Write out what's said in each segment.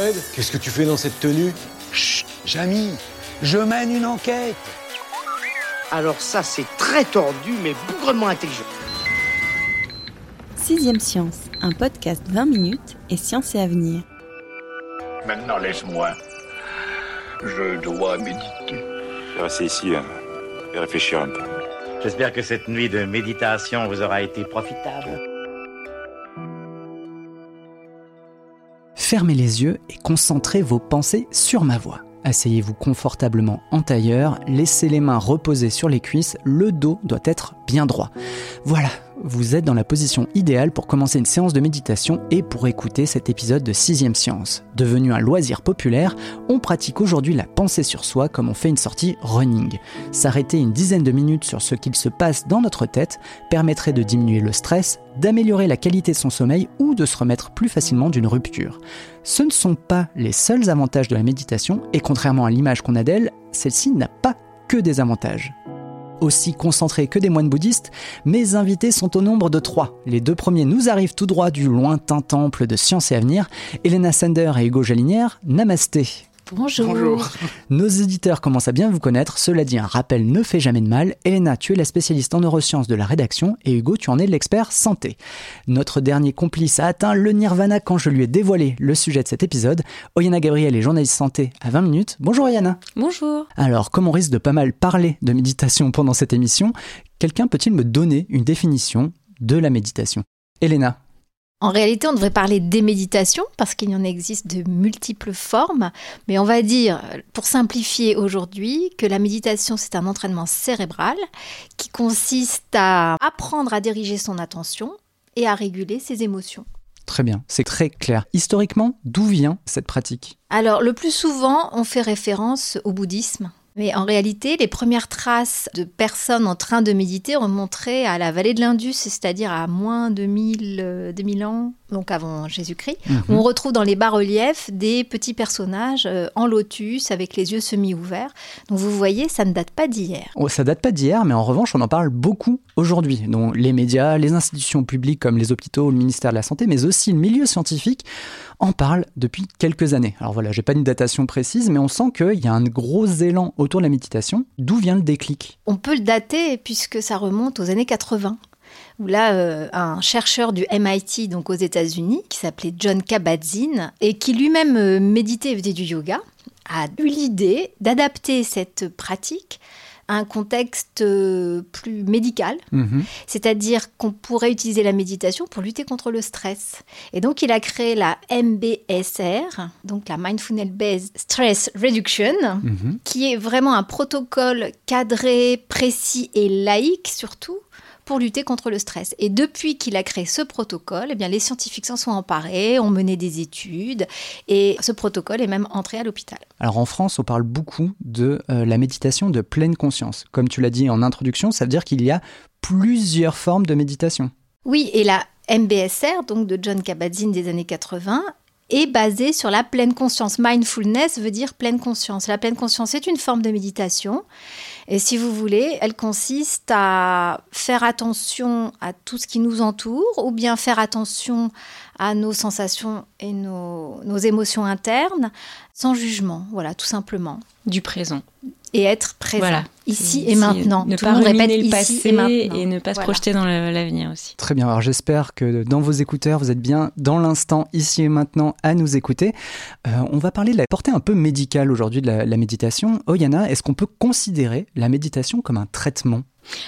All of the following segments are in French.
Fred, qu'est-ce que tu fais dans cette tenue Chut, Jamy, je mène une enquête. Alors ça, c'est très tordu, mais bougrement intelligent. Sixième Science, un podcast 20 minutes et science et avenir. Maintenant, laisse-moi. Je dois méditer. Je vais rester ici et réfléchir un peu. J'espère que cette nuit de méditation vous aura été profitable. Fermez les yeux et concentrez vos pensées sur ma voix. Asseyez-vous confortablement en tailleur, laissez les mains reposer sur les cuisses, le dos doit être bien droit. Voilà, vous êtes dans la position idéale pour commencer une séance de méditation et pour écouter cet épisode de 6ème Science. Devenu un loisir populaire, on pratique aujourd'hui la pensée sur soi comme on fait une sortie running. S'arrêter une dizaine de minutes sur ce qu'il se passe dans notre tête permettrait de diminuer le stress, d'améliorer la qualité de son sommeil ou de se remettre plus facilement d'une rupture. Ce ne sont pas les seuls avantages de la méditation et contrairement à l'image qu'on a d'elle, celle-ci n'a pas que des avantages aussi concentrés que des moines bouddhistes, mes invités sont au nombre de trois. Les deux premiers nous arrivent tout droit du lointain temple de science et avenir, Elena Sander et Hugo Jalinière. Namasté. Bonjour. Nos éditeurs commencent à bien vous connaître. Cela dit, un rappel ne fait jamais de mal. Elena, tu es la spécialiste en neurosciences de la rédaction et Hugo, tu en es l'expert santé. Notre dernier complice a atteint le nirvana quand je lui ai dévoilé le sujet de cet épisode. Oyana Gabriel est journaliste santé à 20 minutes. Bonjour Oyana. Bonjour. Alors, comme on risque de pas mal parler de méditation pendant cette émission, quelqu'un peut-il me donner une définition de la méditation? Elena, En réalité, on devrait parler des méditations parce qu'il y en existe de multiples formes, mais on va dire, pour simplifier aujourd'hui, que la méditation, c'est un entraînement cérébral qui consiste à apprendre à diriger son attention et à réguler ses émotions. Très bien, c'est très clair. Historiquement, d'où vient cette pratique? Alors, le plus souvent, on fait référence au bouddhisme. Mais en réalité, les premières traces de personnes en train de méditer remonteraient à la vallée de l'Indus, c'est-à-dire à moins de 1000, euh, 2000 ans, donc avant Jésus-Christ, où on retrouve dans les bas-reliefs des petits personnages euh, en lotus avec les yeux semi-ouverts. Donc vous voyez, ça ne date pas d'hier. Oh, Ça date pas d'hier, mais en revanche, on en parle beaucoup aujourd'hui. Donc, les médias, les institutions publiques comme les hôpitaux, le ministère de la Santé, mais aussi le milieu scientifique en parlent depuis quelques années. Alors voilà, j'ai pas une datation précise, mais on sent qu'il y a un gros élan autour de la méditation. D'où vient le déclic? On peut le dater puisque ça remonte aux années 80 où là, euh, un chercheur du MIT, donc aux États-Unis, qui s'appelait John Kabat-Zinn, et qui lui-même euh, méditait et faisait du yoga, a eu l'idée d'adapter cette pratique un contexte euh, plus médical, Mhm. c'est-à-dire qu'on pourrait utiliser la méditation pour lutter contre le stress. Et donc, il a créé la MBSR, donc la Mindfulness Based Stress Reduction, Mhm. qui est vraiment un protocole cadré, précis et laïque surtout pour lutter contre le stress. Et depuis qu'il a créé ce protocole, eh bien, les scientifiques s'en sont emparés, ont mené des études, et ce protocole est même entré à l'hôpital. Alors en France, on parle beaucoup de euh, la méditation de pleine conscience. Comme tu l'as dit en introduction, ça veut dire qu'il y a plusieurs formes de méditation. Oui, et la MBSR, donc de John Kabat-Zinn des années 80, est basée sur la pleine conscience. Mindfulness veut dire pleine conscience. La pleine conscience est une forme de méditation. Et si vous voulez, elle consiste à faire attention à tout ce qui nous entoure, ou bien faire attention nos sensations et nos, nos émotions internes, sans jugement, voilà, tout simplement. du présent. Et être présent, Voilà. ici et maintenant. Ne tout pas répète le ici passé et maintenant. et ne pas se Voilà. projeter dans l'avenir aussi. Très bien, alors j'espère que dans vos écouteurs, vous êtes bien dans l'instant, ici et maintenant, à nous écouter. Euh, on va parler de la portée un peu médicale aujourd'hui de la, la méditation. Oyana, est-ce qu'on peut considérer la méditation comme un traitement?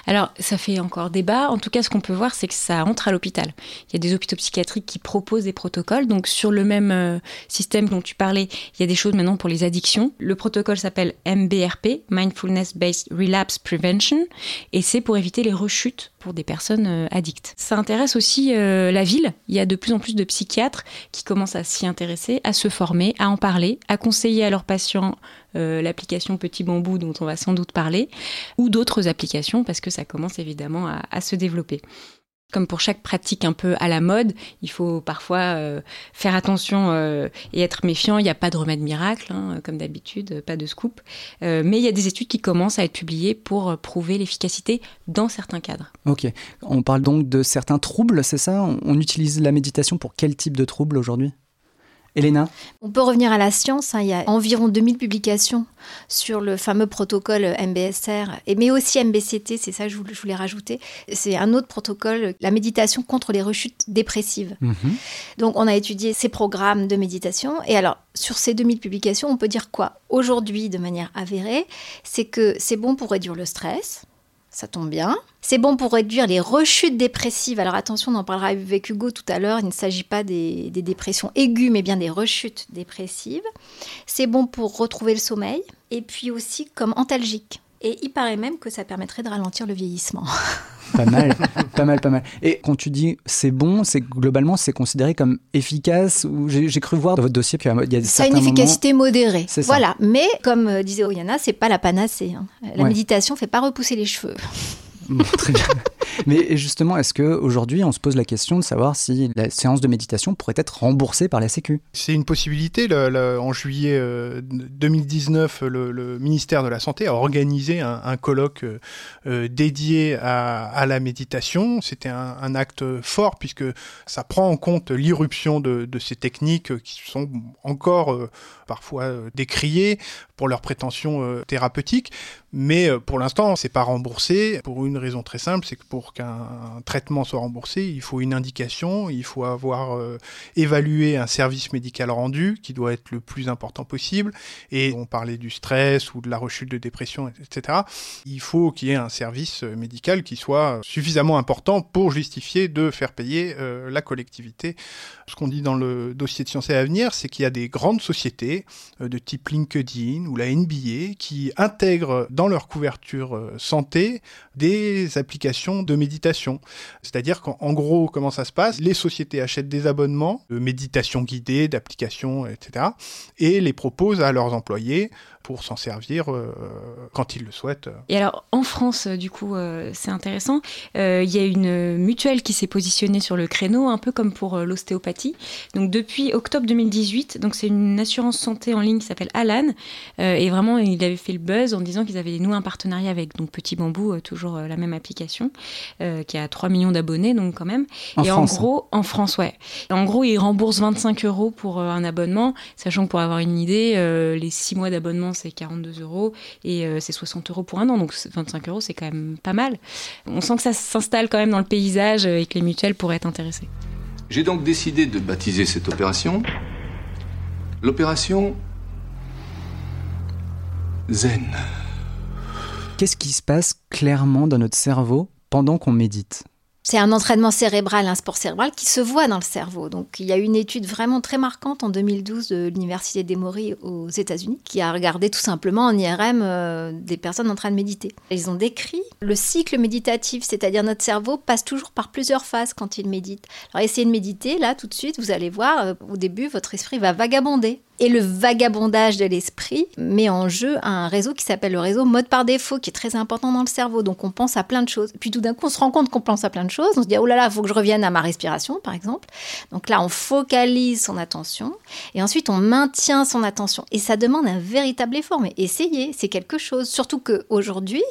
Alors, ça fait encore débat. En tout cas, ce qu'on peut voir, c'est que ça entre à l'hôpital. Il y a des hôpitaux psychiatriques qui proposent des protocoles. Donc, sur le même euh, système dont tu parlais, il y a des choses maintenant pour les addictions. Le protocole s'appelle MBRP, Mindfulness Based Relapse Prevention, et c'est pour éviter les rechutes pour des personnes euh, addictes. Ça intéresse aussi euh, la ville. Il y a de plus en plus de psychiatres qui commencent à s'y intéresser, à se former, à en parler, à conseiller à leurs patients l'application Petit Bambou dont on va sans doute parler, ou d'autres applications parce que ça commence évidemment à, se développer. Comme pour chaque pratique un peu à la mode, il faut parfois euh, faire attention euh, et être méfiant. Il n'y a pas de remède miracle, hein, comme d'habitude, pas de scoop. Euh, mais il y a des études qui commencent à être publiées pour prouver l'efficacité dans certains cadres. Ok. On parle donc de certains troubles, c'est ça? On utilise la méditation pour quel type de troubles aujourd'hui? Elena On peut revenir à la science. Hein. Il y a environ 2000 publications sur le fameux protocole MBSR, mais aussi MBCT, c'est ça que je voulais rajouter. C'est un autre protocole, la méditation contre les rechutes dépressives. Mhm. Donc on a étudié ces programmes de méditation. Et alors, sur ces 2000 publications, on peut dire quoi? Aujourd'hui, de manière avérée, c'est que c'est bon pour réduire le stress, ça tombe bien. C'est bon pour réduire les rechutes dépressives. Alors attention, on en parlera avec Hugo tout à l'heure. Il ne s'agit pas des, dépressions aiguës, mais bien des rechutes dépressives. C'est bon pour retrouver le sommeil. Et puis aussi comme antalgique. Et il paraît même que ça permettrait de ralentir le vieillissement. Pas mal, pas mal, pas mal. Et quand tu dis c'est bon, c'est globalement c'est considéré comme efficace ou j'ai cru voir dans votre dossier qu'il y a des Ça a une efficacité modérée. Voilà, mais comme euh, disait Oyana, c'est pas la panacée. Hein. La méditation fait pas repousser les cheveux. Très bien. Mais justement, est-ce qu'aujourd'hui, on se pose la question de savoir si la séance de méditation pourrait être remboursée par la Sécu? C'est une possibilité. en juillet 2019, euh, le, ministère de la Santé a organisé un, colloque euh, euh, dédié à, la méditation. C'était un, acte fort puisque ça prend en compte l'irruption de, ces techniques qui sont encore parfois décriées pour leurs prétentions thérapeutiques. Mais pour l'instant, c'est pas remboursé pour une raison très simple, c'est que pour qu'un traitement soit remboursé, il faut une indication, il faut avoir euh, évalué un service médical rendu qui doit être le plus important possible. Et on parlait du stress ou de la rechute de dépression, etc. Il faut qu'il y ait un service euh, médical qui soit suffisamment important pour justifier de faire payer euh, la collectivité. Ce qu'on dit dans le dossier de Sciences et Avenir, c'est qu'il y a des grandes sociétés de type LinkedIn ou la NBA qui intègrent dans leur couverture santé des applications de méditation. C'est-à-dire qu'en gros, comment ça se passe? Les sociétés achètent des abonnements de méditation guidée, d'applications, etc. et les proposent à leurs employés pour s'en servir euh, quand ils le souhaitent. Et alors, en France, euh, du coup, euh, c'est intéressant. Il y a une mutuelle qui s'est positionnée sur le créneau, un peu comme pour l'ostéopathie. Donc, depuis octobre 2018, donc c'est une assurance santé en ligne qui s'appelle Alan. et vraiment, il avait fait le buzz en disant qu'ils avaient noué un partenariat avec donc Petit Bambou, toujours la même application, qui a 3 millions d'abonnés, donc quand même. En et France, en gros, en France, ouais. en gros, ils remboursent 25 euros pour un abonnement, sachant que pour avoir une idée, les 6 mois d'abonnement c'est 42 euros et euh, c'est 60 euros pour un an. Donc 25 euros, c'est quand même pas mal. On sent que ça s'installe quand même dans le paysage et que les mutuelles pourraient être intéressées. J'ai donc décidé de baptiser cette opération l'opération Zen. Qu'est-ce qui se passe clairement dans notre cerveau pendant qu'on médite? C'est un entraînement cérébral, un sport cérébral qui se voit dans le cerveau. Donc, il y a une étude vraiment très marquante en 2012 de l'Université d'Emory aux États-Unis qui a regardé tout simplement en IRM euh, des personnes en train de méditer. Ils ont décrit le cycle méditatif, c'est-à-dire notre cerveau passe toujours par plusieurs phases quand il médite. Alors, essayez de méditer là tout de suite, vous allez voir, euh, au début, votre esprit va vagabonder. Et le vagabondage de l'esprit met en jeu un réseau qui s'appelle le réseau mode par défaut, qui est très important dans le cerveau. Donc on pense à plein de choses. Puis tout d'un coup, on se rend compte qu'on pense à plein de choses. On se dit, oh là là, il faut que je revienne à ma respiration, par exemple. Donc là, on focalise son attention. Et ensuite, on maintient son attention. Et ça demande un véritable effort. Mais essayez, c'est quelque chose. Surtout qu'aujourd'hui,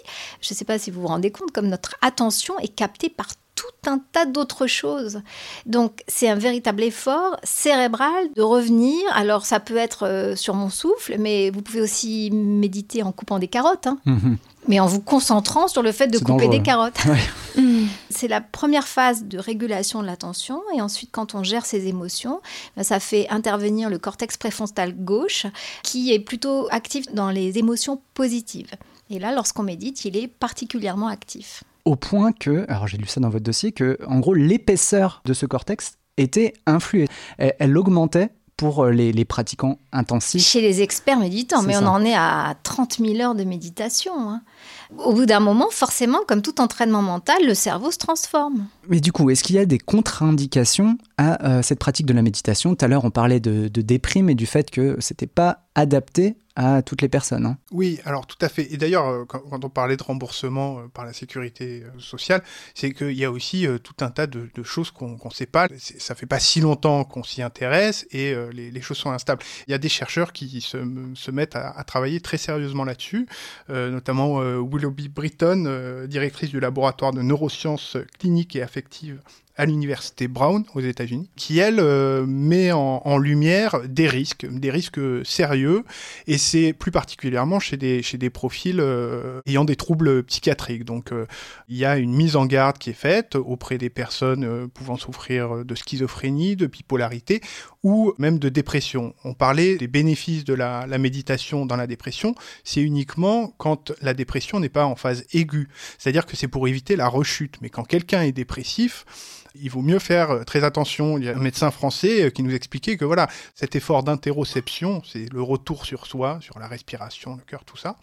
je ne sais pas si vous vous rendez compte, comme notre attention est captée par tout un tas d'autres choses. Donc c'est un véritable effort cérébral de revenir. Alors ça peut être euh, sur mon souffle, mais vous pouvez aussi méditer en coupant des carottes. Hein. Mhm. Mais en vous concentrant sur le fait de couper des carottes. Mm. C'est la première phase de régulation de l'attention. Et ensuite, quand on gère ses émotions, ben, ça fait intervenir le cortex préfrontal gauche, qui est plutôt actif dans les émotions positives. Et là, lorsqu'on médite, il est particulièrement actif. Au point que, alors j'ai lu ça dans votre dossier, que en gros l'épaisseur de ce cortex était influée. Elle, elle augmentait pour euh, les, les, pratiquants intensifs. Chez les experts méditants, mais on en est à 30 000 heures de méditation. Hein. Au bout d'un moment, forcément, comme tout entraînement mental, le cerveau se transforme. Mais du coup, est-ce qu'il y a des contre-indications à euh, cette pratique de la méditation? Tout à l'heure, on parlait de, de déprime et du fait que c'était pas adapté à toutes les personnes. Hein. Oui, alors tout à fait. Et d'ailleurs, euh, quand, on parlait de remboursement euh, par la sécurité euh, sociale, c'est qu'il y a aussi tout un tas de, choses qu'on ne sait pas. Ça fait pas si longtemps qu'on s'y intéresse et les, choses sont instables. Il y a des chercheurs qui se, mettent à, travailler très sérieusement là-dessus, notamment Willoughby Britton, directrice du laboratoire de neurosciences cliniques et affectives à l'université Brown aux États-Unis, qui elle euh, met en, lumière des risques, des risques sérieux, et c'est plus particulièrement chez des, chez des profils euh, ayant des troubles psychiatriques. Donc euh, il y a une mise en garde qui est faite auprès des personnes pouvant souffrir de schizophrénie, de bipolarité ou même de dépression. On parlait des bénéfices de la méditation dans la dépression, c'est uniquement quand la dépression n'est pas en phase aiguë, c'est-à-dire que c'est pour éviter la rechute. Mais quand quelqu'un est dépressif, il vaut mieux faire très attention. Il y a un médecin français qui nous expliquait que voilà, cet effort d'interoception, c'est le retour sur soi, sur la respiration, le cœur, tout ça.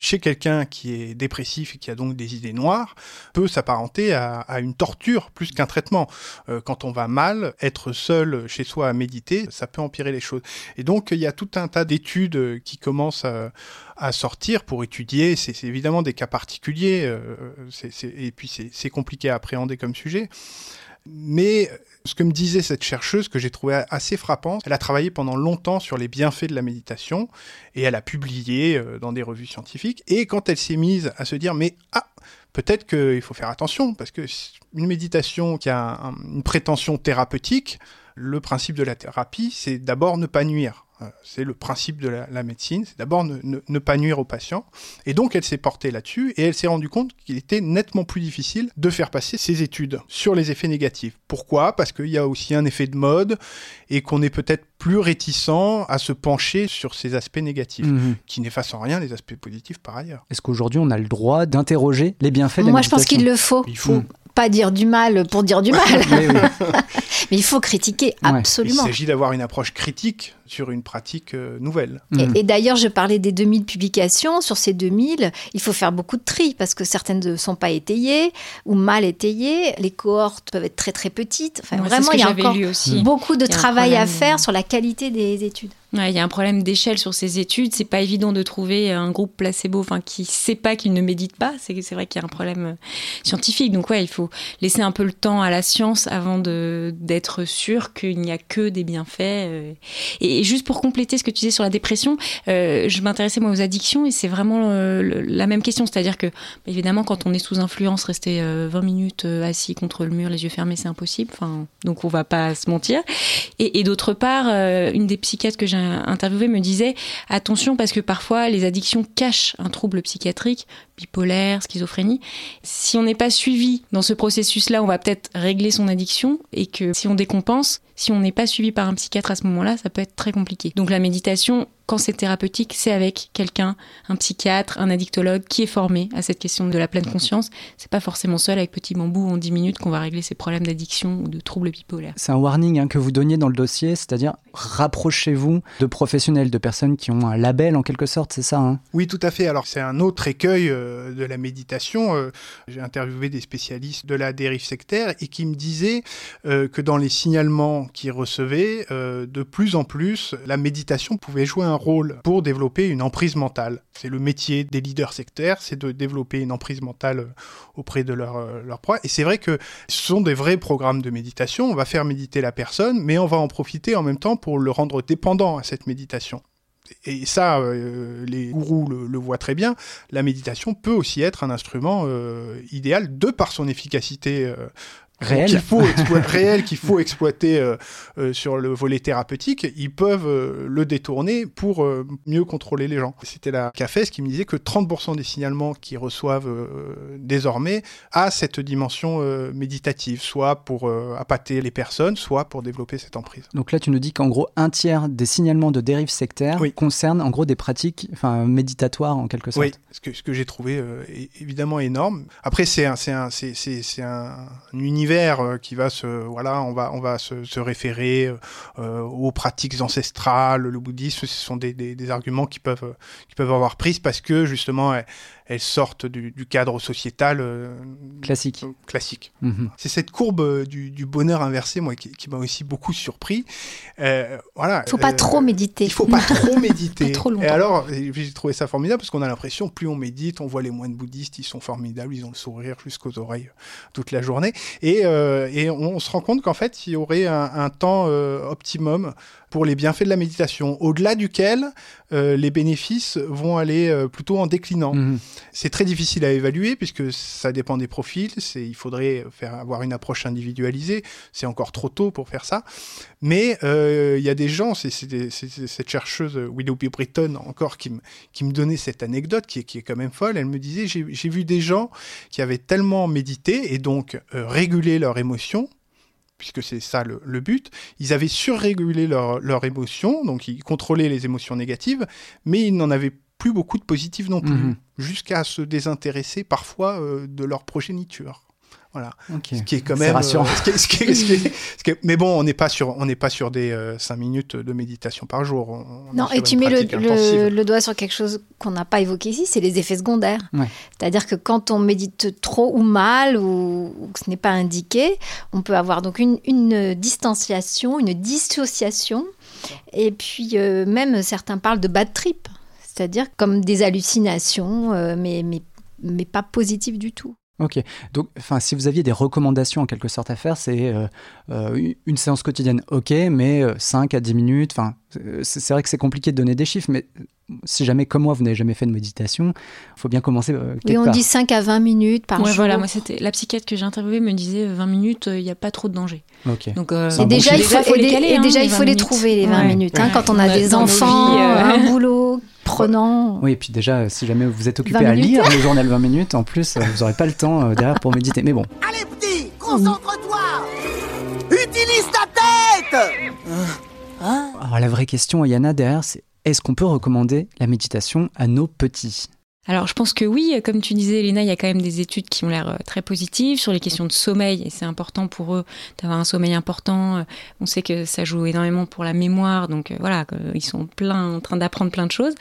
Chez quelqu'un qui est dépressif et qui a donc des idées noires, peut s'apparenter à, une torture plus qu'un traitement. Euh, quand on va mal, être seul chez soi à méditer, ça peut empirer les choses. Et donc il y a tout un tas d'études qui commencent à, sortir pour étudier. C'est évidemment des cas particuliers, euh, et puis c'est compliqué à appréhender comme sujet. Mais ce que me disait cette chercheuse, que j'ai trouvé assez frappant, elle a travaillé pendant longtemps sur les bienfaits de la méditation et elle a publié euh, dans des revues scientifiques. Et quand elle s'est mise à se dire, mais ah, peut-être qu'il faut faire attention, parce que une méditation qui a un, une prétention thérapeutique, le principe de la thérapie, c'est d'abord ne pas nuire. Euh, c'est le principe de la, la médecine, c'est d'abord ne, ne, ne, pas nuire aux patients. Et donc elle s'est portée là-dessus et elle s'est rendue compte qu'il était nettement plus difficile de faire passer ses études sur les effets négatifs. Pourquoi? Parce qu'il y a aussi un effet de mode et qu'on est peut-être plus réticent à se pencher sur ces aspects négatifs, mmh. qui n'effacent en rien les aspects positifs par ailleurs. Est-ce qu'aujourd'hui on a le droit d'interroger les bienfaits de la Moi je pense qu'il le faut. Il faut. Mmh pas dire du mal pour dire du mal. oui, oui. Mais il faut critiquer ouais. absolument. Il s'agit d'avoir une approche critique sur une pratique euh, nouvelle. Et, mmh. et d'ailleurs, je parlais des 2000 publications. Sur ces 2000, il faut faire beaucoup de tri parce que certaines ne sont pas étayées ou mal étayées. Les cohortes peuvent être très très petites. Enfin, ouais, vraiment, il y a encore beaucoup de travail à faire sur la qualité des études. Il y a un problème d'échelle sur ces études. C'est pas évident de trouver un groupe placebo, enfin qui sait pas qu'il ne médite pas. C'est vrai qu'il y a un problème euh, scientifique. Donc ouais, il faut laisser un peu le temps à la science avant d'être sûr qu'il n'y a que des bienfaits. Euh. Et, juste pour compléter ce que tu disais sur la dépression, euh, je m'intéressais moi aux addictions et c'est vraiment la même question. C'est-à-dire que évidemment, quand on est sous influence, rester 20 minutes assis contre le mur, les yeux fermés, c'est impossible. Enfin, donc on va pas se mentir. Et, et d'autre part, une des psychiatres que j'ai interviewé me disait attention parce que parfois les addictions cachent un trouble psychiatrique, bipolaire, schizophrénie. Si on n'est pas suivi dans ce processus-là, on va peut-être régler son addiction et que si on décompense, si on n'est pas suivi par un psychiatre à ce moment-là, ça peut être très compliqué. Donc la méditation, quand c'est thérapeutique, c'est avec quelqu'un, un psychiatre, un addictologue qui est formé à cette question de la pleine conscience. C'est pas forcément seul avec petit bambou en 10 minutes qu'on va régler ses problèmes d'addiction ou de troubles bipolaires. C'est un warning hein, que vous donniez dans le dossier, c'est-à-dire rapprochez-vous de professionnels, de personnes qui ont un label en quelque sorte, c'est ça hein? Oui, tout à fait. Alors c'est un autre écueil euh, de la méditation. Euh, J'ai interviewé des spécialistes de la dérive sectaire et qui me disaient euh, que dans les signalements qu'ils recevaient, euh, de plus en plus, la méditation pouvait jouer un rôle pour développer une emprise mentale. C'est le métier des leaders sectaires, c'est de développer une emprise mentale auprès de leur, euh, leur proie. Et c'est vrai que ce sont des vrais programmes de méditation. On va faire méditer la personne, mais on va en profiter en même temps pour le rendre dépendant à cette méditation et ça, euh, les gourous le, voient très bien, la méditation peut aussi être un instrument euh, idéal de par son efficacité euh, réel qu'il faut, exploiter, réel qu'il faut exploiter euh, euh, sur le volet thérapeutique, ils peuvent euh, le détourner pour mieux contrôler les gens. C'était la CAFES qui me disait que 30% des signalements qu'ils reçoivent désormais a cette dimension méditative, soit pour appâter les personnes, soit pour développer cette emprise. Donc là, tu nous dis qu'en gros, un tiers des signalements de dérives sectaires Oui. concernent en gros des pratiques enfin, méditatoires en quelque sorte. Oui, ce que, ce que j'ai trouvé évidemment énorme. Après, c'est un, c'est un, c'est, c'est, c'est un, un euh, qui va se, voilà, on va, on va se, référer euh, aux pratiques ancestrales, le bouddhisme, ce sont des, des, arguments qui peuvent, euh, qui peuvent avoir prise parce que justement, elles, sortent du, du cadre sociétal euh, Classique. euh, classique. Mhm. C'est cette courbe euh, du, du bonheur inversé, moi, qui, qui m'a aussi beaucoup surpris. Euh, voilà. Il faut pas euh, trop méditer. il faut pas trop méditer. Pas trop longtemps. Et alors, j'ai trouvé ça formidable parce qu'on a l'impression, plus on médite, on voit les moines bouddhistes, ils sont formidables, ils ont le sourire jusqu'aux oreilles toute la journée. Et, euh, et on, se rend compte qu'en fait, il y aurait un, un temps euh, optimum pour les bienfaits de la méditation, au-delà duquel euh, les bénéfices vont aller euh, plutôt en déclinant. Mhm. C'est très difficile à évaluer puisque ça dépend des profils. C'est, il faudrait faire avoir une approche individualisée. C'est encore trop tôt pour faire ça. Mais euh, il y a des gens, c'est, cette chercheuse Willoughby Britton encore qui me, qui me donnait cette anecdote qui est, qui est quand même folle. Elle me disait j'ai, vu des gens qui avaient tellement médité et donc régulé leurs émotions puisque c'est ça le, le but, ils avaient surrégulé leurs leur émotions, donc ils contrôlaient les émotions négatives, mais ils n'en avaient plus beaucoup de positives non plus, Mhm. jusqu'à se désintéresser parfois euh, de leur progéniture. Voilà. Ok. Ce qui est quand C'est même. rassurant. euh, ce qui est- ce qui est- ce qui est- ce qui est- mais bon, on n'est pas sur, on n'est pas sur des 5 minutes de méditation par jour. On- on est Non, et tu mets le, le- doigt sur quelque chose qu'on n'a pas évoqué ici, c'est les effets secondaires. Ouais. C'est-à-dire que quand on médite trop ou mal ou, ou que ce n'est pas indiqué, on peut avoir donc une, une distanciation, une dissociation, et puis euh, même certains parlent de bad trip, c'est-à-dire comme des hallucinations, euh, mais, mais, mais pas positives du tout. Ok, donc enfin, si vous aviez des recommandations en quelque sorte à faire, c'est euh, euh, une séance quotidienne, ok, mais euh, 5 à 10 minutes, enfin, euh, c'est vrai que c'est compliqué de donner des chiffres, mais si jamais, comme moi, vous n'avez jamais fait de méditation, il faut bien commencer euh, quelque Et on part. dit 5 à 20 minutes par ouais, jour. voilà, moi c'était la psychiatre que j'ai interviewée me disait euh, 20 minutes, il n'y a pas trop de danger. Ok. Donc euh, Et bon déjà, il chiffre. faut, les caler, et hein, déjà, les il faut 20 les minutes. trouver, les 20 Ouais. minutes. hein, Ouais. quand on a des enfants, euh. un boulot prenant. Oui, et puis déjà, si jamais vous êtes occupé 20 à lire le journal 20 minutes, en plus, euh, vous n'aurez pas le temps euh, derrière pour méditer. Mais bon, Allez petit, concentre-toi. Utilise ta tête. Alors la vraie question, Yana, derrière, c'est est-ce qu'on peut recommander la méditation à nos petits? Alors, je pense que oui, comme tu disais, Léna, il y a quand même des études qui ont l'air euh, très positives sur les questions de sommeil, et c'est important pour eux d'avoir un sommeil important. Euh, On sait que ça joue énormément pour la mémoire, donc euh, voilà, ils sont plein, en train d'apprendre plein de choses.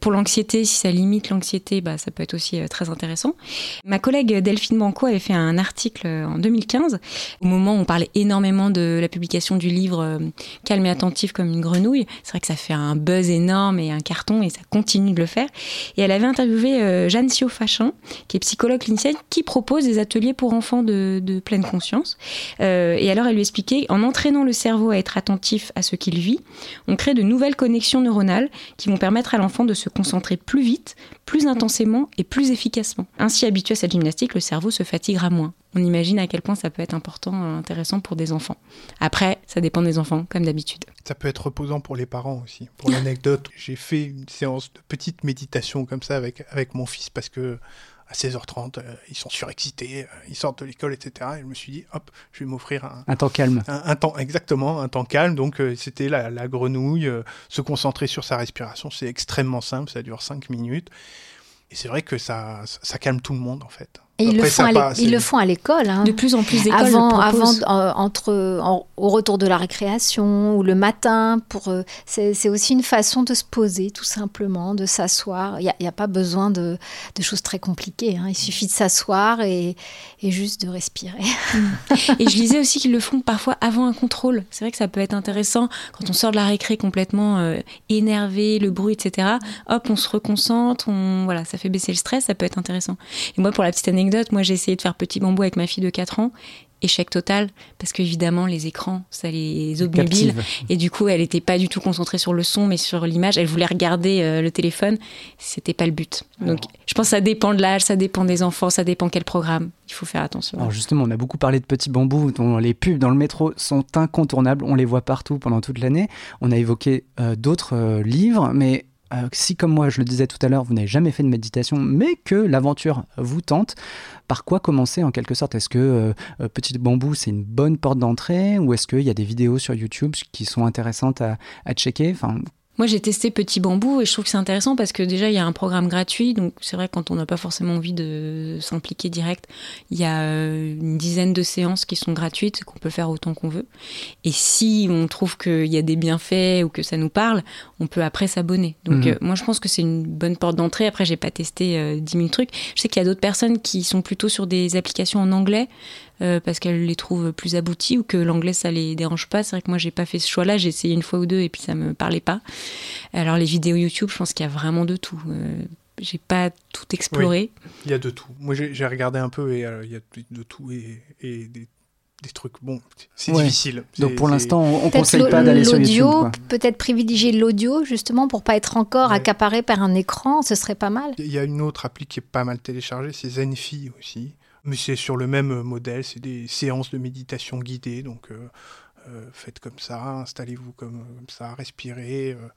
Pour l'anxiété, si ça limite l'anxiété, bah, ça peut être aussi très intéressant. Ma collègue Delphine Banco avait fait un article en 2015, au moment où on parlait énormément de la publication du livre Calme et attentif comme une grenouille. C'est vrai que ça fait un buzz énorme et un carton, et ça continue de le faire. Et elle avait interviewé euh, Jeanne Sio-Fachin, qui est psychologue clinicienne, qui propose des ateliers pour enfants de, de pleine conscience. Euh, et alors, elle lui expliquait, en entraînant le cerveau à être attentif à ce qu'il vit, on crée de nouvelles connexions neuronales qui vont permettre à l'enfant de se concentrer plus vite, plus intensément et plus efficacement. Ainsi, habitué à cette gymnastique, le cerveau se fatiguera moins. On imagine à quel point ça peut être important, euh, intéressant pour des enfants. Après, ça dépend des enfants, comme d'habitude. Ça peut être reposant pour les parents aussi. Pour l'anecdote, j'ai fait une séance de petite méditation comme ça avec, avec mon fils parce que à 16h30, euh, ils sont surexcités, euh, ils sortent de l'école, etc. Et je me suis dit, hop, je vais m'offrir un, Un temps calme. un, un temps, exactement, un temps calme. Donc, euh, c'était la, la grenouille, euh, se concentrer sur sa respiration. C'est extrêmement simple, ça dure 5 minutes. Et c'est vrai que ça, ça, ça calme tout le monde, en fait. Et ils, le font, à ils le font à l'école. hein. De plus en plus d'écoles avant, le avant proposent. euh, entre, en- au retour de la récréation ou le matin. Pour, euh, c'est, c'est aussi une façon de se poser, tout simplement, de s'asseoir. Il n'y a, il y a pas besoin de, de choses très compliquées. hein. Il suffit de s'asseoir et, et juste de respirer. Et je lisais aussi qu'ils le font parfois avant un contrôle. C'est vrai que ça peut être intéressant quand on sort de la récré complètement euh, énervé, le bruit, etc. Hop, on se reconcentre, on, voilà, ça fait baisser le stress, ça peut être intéressant. Et moi, pour la petite anecdote, moi j'ai essayé de faire petit bambou avec ma fille de 4 ans. échec total parce qu'évidemment les écrans ça les obnubile. et du coup elle n'était pas du tout concentrée sur le son mais sur l'image. Elle voulait regarder euh, le téléphone. C'était pas le but. Donc je pense que ça dépend de l'âge ça dépend des enfants ça dépend quel programme. Il faut faire attention. Alors justement, on a beaucoup parlé de petits bambous dont les pubs dans le métro sont incontournables. On les voit partout pendant toute l'année. On a évoqué euh, d'autres euh, livres, mais euh, si comme moi, je le disais tout à l'heure, vous n'avez jamais fait de méditation, mais que l'aventure vous tente, par quoi commencer en quelque sorte? Est-ce que euh, euh, Petit Bambou, c'est une bonne porte d'entrée ou est-ce qu'il y a des vidéos sur YouTube qui sont intéressantes à, à checker? Moi, j'ai testé Petit Bambou et je trouve que c'est intéressant parce que déjà, il y a un programme gratuit. Donc, c'est vrai, quand on n'a pas forcément envie de s'impliquer direct, il y a euh, une dizaine de séances qui sont gratuites, qu'on peut faire autant qu'on veut. Et si on trouve qu'il y a des bienfaits ou que ça nous parle, on peut après s'abonner. Donc, Mhm. euh, moi, je pense que c'est une bonne porte d'entrée. Après, j'ai pas testé euh, 10 000 trucs. Je sais qu'il y a d'autres personnes qui sont plutôt sur des applications en anglais. Euh, parce qu'elles les trouvent plus abouties ou que l'anglais ça les dérange pas. C'est vrai que moi j'ai pas fait ce choix-là, j'ai essayé une fois ou deux et puis ça me parlait pas. Alors les vidéos YouTube, je pense qu'il y a vraiment de tout. Euh, j'ai pas tout exploré. Oui, il y a de tout. Moi, j'ai regardé un peu et euh, il y a de tout et, et des, des trucs. Bon, c'est Ouais. difficile. Donc pour l'instant, on, Peut-être conseille pas d'aller sur YouTube. peut-être privilégier l'audio justement pour pas être encore accaparé par un écran, ce serait pas mal. Il y a une autre appli qui est pas mal téléchargée, c'est Zenfi aussi. Mais c'est sur le même euh, modèle, c'est des séances de méditation guidées. Donc euh, euh, faites comme ça, installez-vous comme, comme ça, respirez. euh,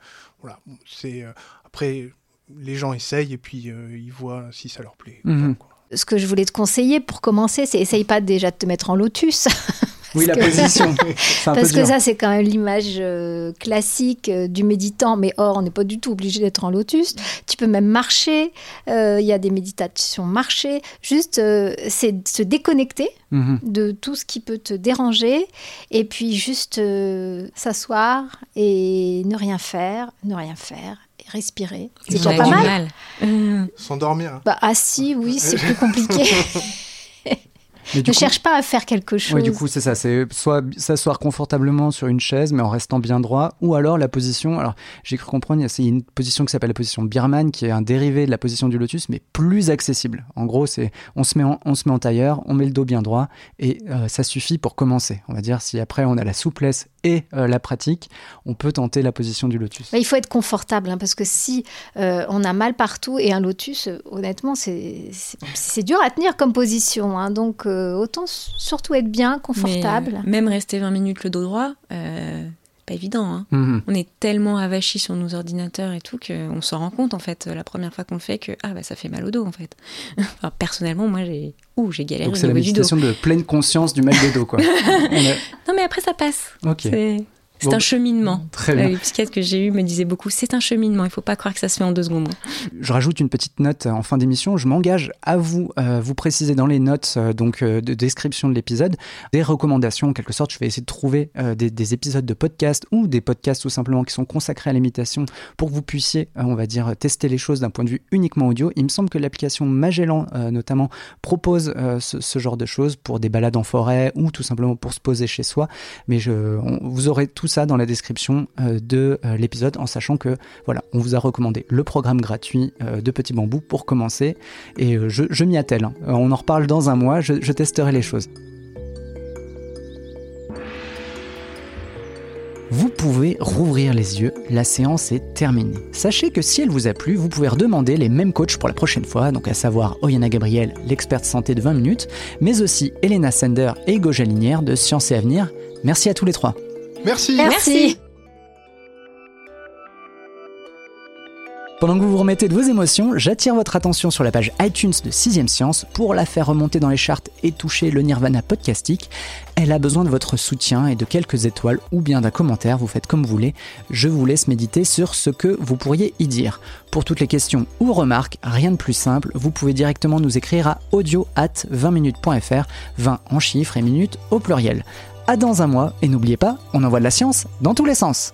voilà. C'est euh, après les gens essayent et puis euh, ils voient si ça leur plaît. Mhm. Ce que je voulais te conseiller pour commencer, c'est essaye pas déjà de te mettre en lotus. Oui, la que- position. Peu Parce que dur. ça, c'est quand même l'image euh, classique euh, du méditant, mais or, on n'est pas du tout obligé d'être en lotus. Tu peux même marcher, euh, il y a des méditations marcher. Juste, euh, c'est de se déconnecter Mhm. de tout ce qui peut te déranger, et puis juste euh, s'asseoir et ne rien faire, ne rien faire, et respirer. C'est déjà pas mal. S'endormir. hein. Bah, assis, oui, c'est plus compliqué. Ne coup- cherche pas à faire quelque chose. Oui, du coup, c'est ça. C'est soit s'asseoir confortablement sur une chaise, mais en restant bien droit, ou alors la position. Alors, j'ai cru comprendre, il y a c'est une position qui s'appelle la position Birman, qui est un dérivé de la position du lotus, mais plus accessible. En gros, c'est on se met en, on se met en tailleur, on met le dos bien droit, et euh, ça suffit pour commencer. On va dire si après on a la souplesse et euh, la pratique, on peut tenter la position du lotus. Il faut être confortable, hein, parce que si euh, on a mal partout et un lotus, honnêtement, c'est dur à tenir comme position. hein. donc, euh, autant surtout être bien, confortable. Mais, euh, même rester 20 minutes le dos droit, euh, pas évident. hein. Mhm. On est tellement avachis sur nos ordinateurs et tout qu'on s'en rend compte en fait la première fois qu'on le fait que ah bah ça fait mal au dos en fait. Enfin, personnellement moi j'ai ouh j'ai galéré Donc c'est la méditation de pleine conscience du mal de dos, quoi. A- Non mais après ça passe. Ok. C'est Bon, un cheminement. très bien. Les psychiatres que j'ai eu me disaient beaucoup c'est un cheminement. Il faut pas croire que ça se fait en deux secondes. Je rajoute une petite note en fin d'émission. Je m'engage à vous euh, vous préciser dans les notes euh, donc euh, de description de l'épisode des recommandations. En quelque sorte, je vais essayer de trouver euh, des, des épisodes de podcast ou des podcasts tout simplement qui sont consacrés à l'imitation pour que vous puissiez, euh, on va dire, tester les choses d'un point de vue uniquement audio. Il me semble que l'application Magellan, euh, notamment, propose euh, ce, ce genre de choses pour des balades en forêt ou tout simplement pour se poser chez soi. Mais je, on- vous aurez tout ça dans la description euh, de euh, l'épisode en sachant que voilà, on vous a recommandé le programme gratuit euh, de Petit Bambou pour commencer et je, m'y attelle. hein. On en reparle dans un mois, je, testerai les choses. Vous pouvez rouvrir les yeux, la séance est terminée. Sachez que si elle vous a plu, vous pouvez redemander les mêmes coachs pour la prochaine fois, donc à savoir Oyana Gabriel, l'experte santé de 20 minutes, mais aussi Elena Sender et Hugo Jalinière de Science et Avenir. Merci à tous les trois. Merci. Merci. Pendant que vous vous remettez de vos émotions, j'attire votre attention sur la page iTunes de 6ème Science pour la faire remonter dans les charts et toucher le Nirvana podcastique. Elle a besoin de votre soutien et de quelques étoiles ou bien d'un commentaire, vous faites comme vous voulez. Je vous laisse méditer sur ce que vous pourriez y dire. Pour toutes les questions ou remarques, rien de plus simple, vous pouvez directement nous écrire à audio at 20minutes.fr, 20 en chiffres et minutes au pluriel. À dans un mois et n'oubliez pas, on envoie de la science dans tous les sens.